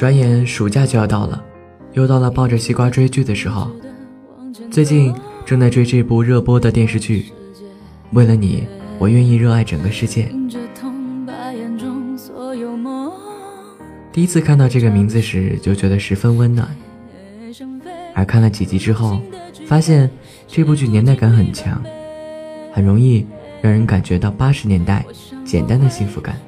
转眼暑假就要到了，又到了抱着西瓜追剧的时候。最近正在追这部热播的电视剧，《为了你，我愿意热爱整个世界》。第一次看到这个名字时，就觉得十分温暖。而看了几集之后，发现这部剧年代感很强，很容易让人感觉到八十年代简单的幸福感。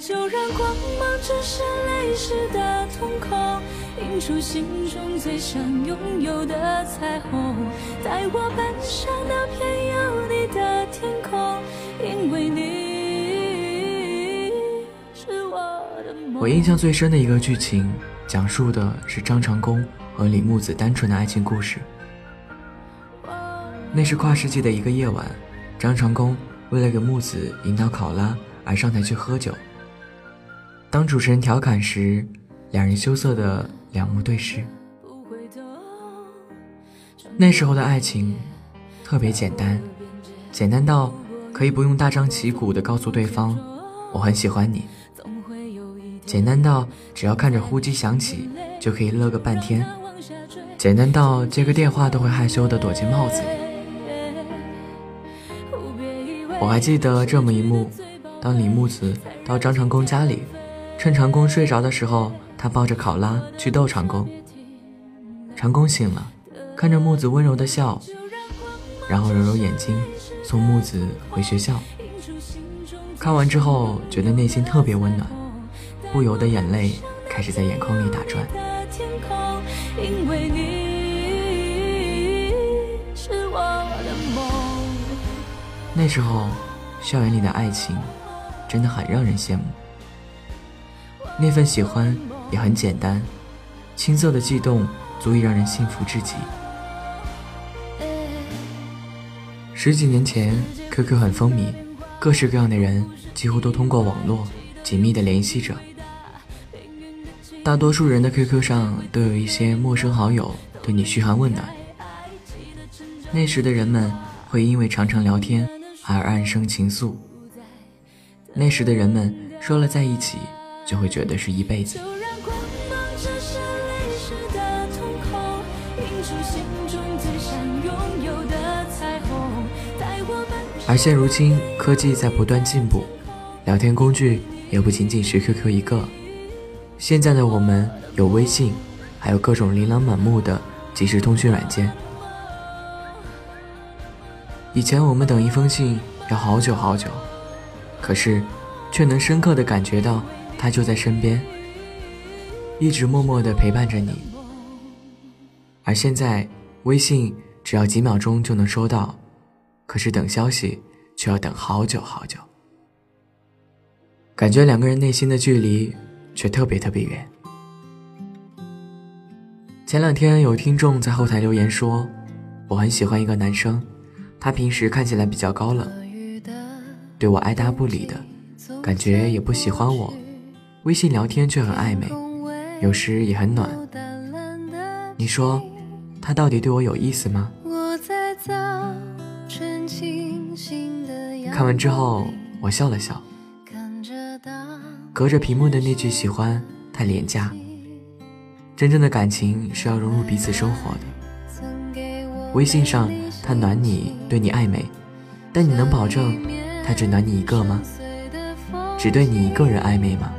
就让光芒折射泪湿的瞳孔，映出心中最想拥有的彩虹。带我奔向那片有你的天空，因为你是我的梦。我印象最深的一个剧情，讲述的是张长弓和李木子单纯的爱情故事。那是跨世纪的一个夜晚，张长弓为了给木子引导考拉而上台去喝酒。当主持人调侃时，两人羞涩的两目对视。那时候的爱情特别简单，简单到可以不用大张旗鼓的告诉对方我很喜欢你，简单到只要看着呼机响起就可以乐个半天，简单到接个电话都会害羞的躲进帽子里。我还记得这么一幕：当李木子到张长弓家里。趁长工睡着的时候，他抱着考拉去逗长工。长工醒了，看着木子温柔的笑，然后揉揉眼睛，送木子回学校。看完之后，觉得内心特别温暖，不由得眼泪开始在眼眶里打转。那时候，校园里的爱情真的很让人羡慕。那份喜欢也很简单，青涩的悸动足以让人幸福至极。十几年前，QQ 很风靡，各式各样的人几乎都通过网络紧密的联系着。大多数人的 QQ 上都有一些陌生好友对你嘘寒问暖。那时的人们会因为常常聊天而暗生情愫。那时的人们说了在一起。就会觉得是一辈子。而现如今，科技在不断进步，聊天工具也不仅仅是 QQ 一个。现在的我们有微信，还有各种琳琅满目的即时通讯软件。以前我们等一封信要好久好久，可是却能深刻的感觉到。他就在身边，一直默默地陪伴着你。而现在，微信只要几秒钟就能收到，可是等消息却要等好久好久。感觉两个人内心的距离却特别特别远。前两天有听众在后台留言说：“我很喜欢一个男生，他平时看起来比较高冷，对我爱答不理的，感觉也不喜欢我。”微信聊天却很暧昧，有时也很暖。你说，他到底对我有意思吗？看完之后，我笑了笑。隔着屏幕的那句喜欢太廉价，真正的感情是要融入彼此生活的。微信上他暖你，对你暧昧，但你能保证他只暖你一个吗？只对你一个人暧昧吗？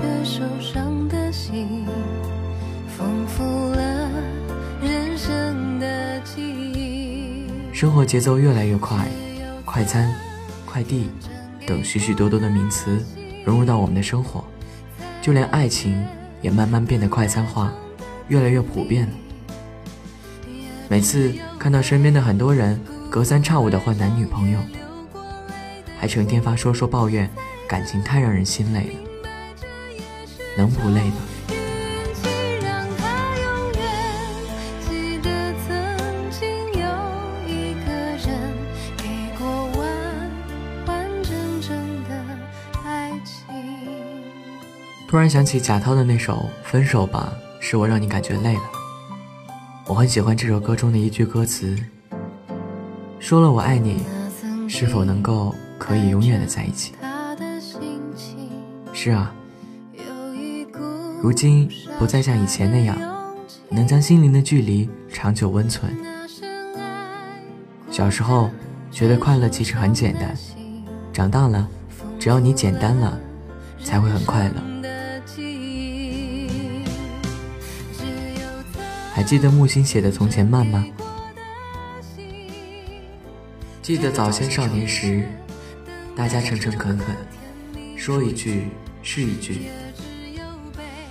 却受伤的心，丰富了生活节奏越来越快，快餐、快递等许许多多的名词融入到我们的生活，就连爱情也慢慢变得快餐化，越来越普遍了。每次看到身边的很多人隔三差五的换男女朋友，还成天发说说抱怨，感情太让人心累了，能不累吗？突然想起贾涛的那首《分手吧》，是我让你感觉累了。我很喜欢这首歌中的一句歌词：“说了我爱你，是否能够可以永远的在一起？”是啊，如今不再像以前那样，能将心灵的距离长久温存。小时候觉得快乐其实很简单，长大了，只要你简单了，才会很快乐。还记得木心写的《从前慢》吗？记得早先少年时，大家诚诚恳恳，说一句。是一句。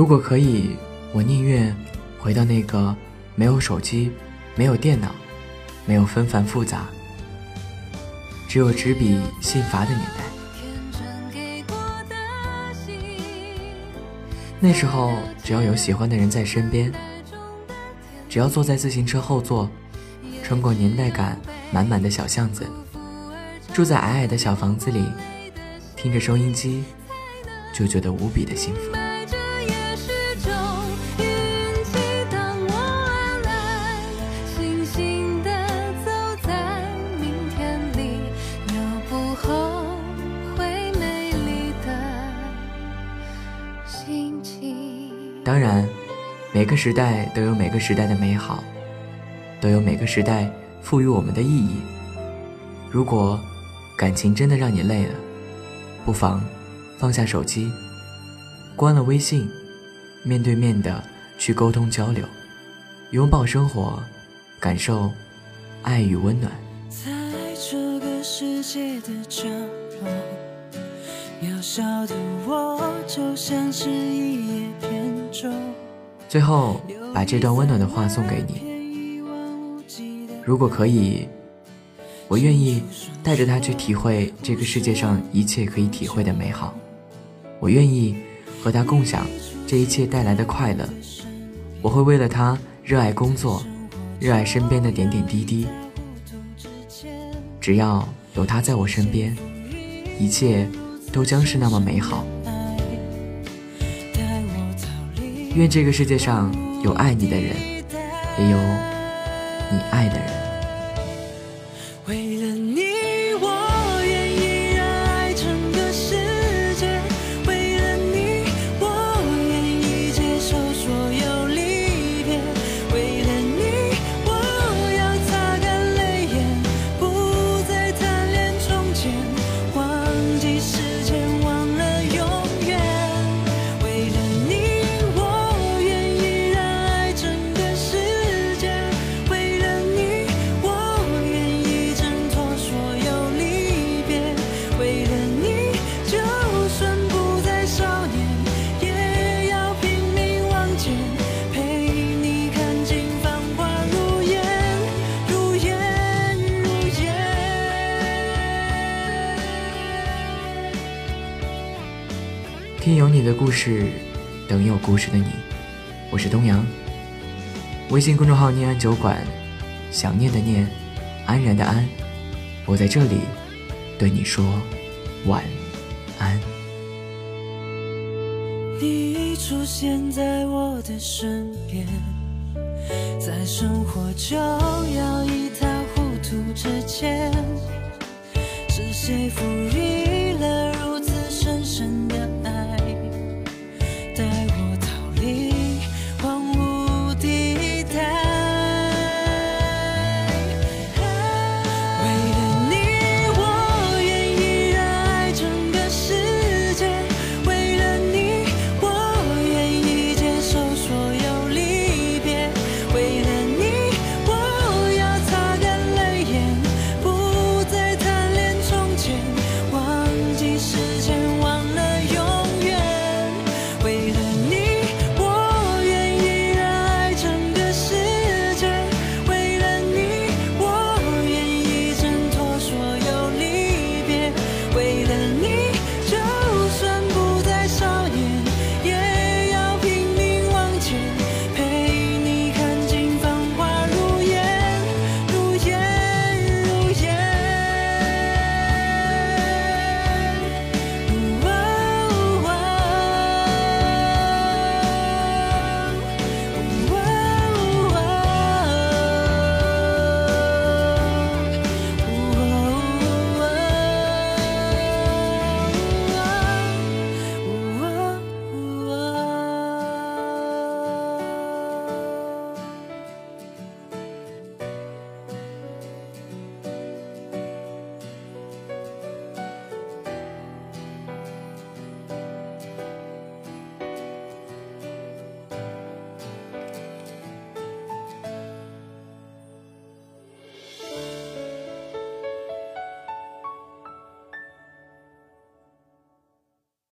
如果可以，我宁愿回到那个没有手机、没有电脑、没有纷繁复杂、只有纸笔信罚的年代。那时候，只要有喜欢的人在身边。只要坐在自行车后座，穿过年代感满满的小巷子，住在矮矮的小房子里，听着收音机，就觉得无比的幸福。当然。每个时代都有每个时代的美好，都有每个时代赋予我们的意义。如果感情真的让你累了，不妨放下手机，关了微信，面对面的去沟通交流，拥抱生活，感受爱与温暖。在这个世界的角落，渺小的我就像是一叶扁。最后，把这段温暖的话送给你。如果可以，我愿意带着他去体会这个世界上一切可以体会的美好。我愿意和他共享这一切带来的快乐。我会为了他热爱工作，热爱身边的点点滴滴。只要有他在我身边，一切都将是那么美好。愿这个世界上有爱你的人，也有你爱的人。听有你的故事，等有故事的你。我是东阳。微信公众号“念安酒馆”，想念的念，安然的安。我在这里对你说晚安。你出现在我的身边，在生活就要一塌糊涂之前，是谁赋予？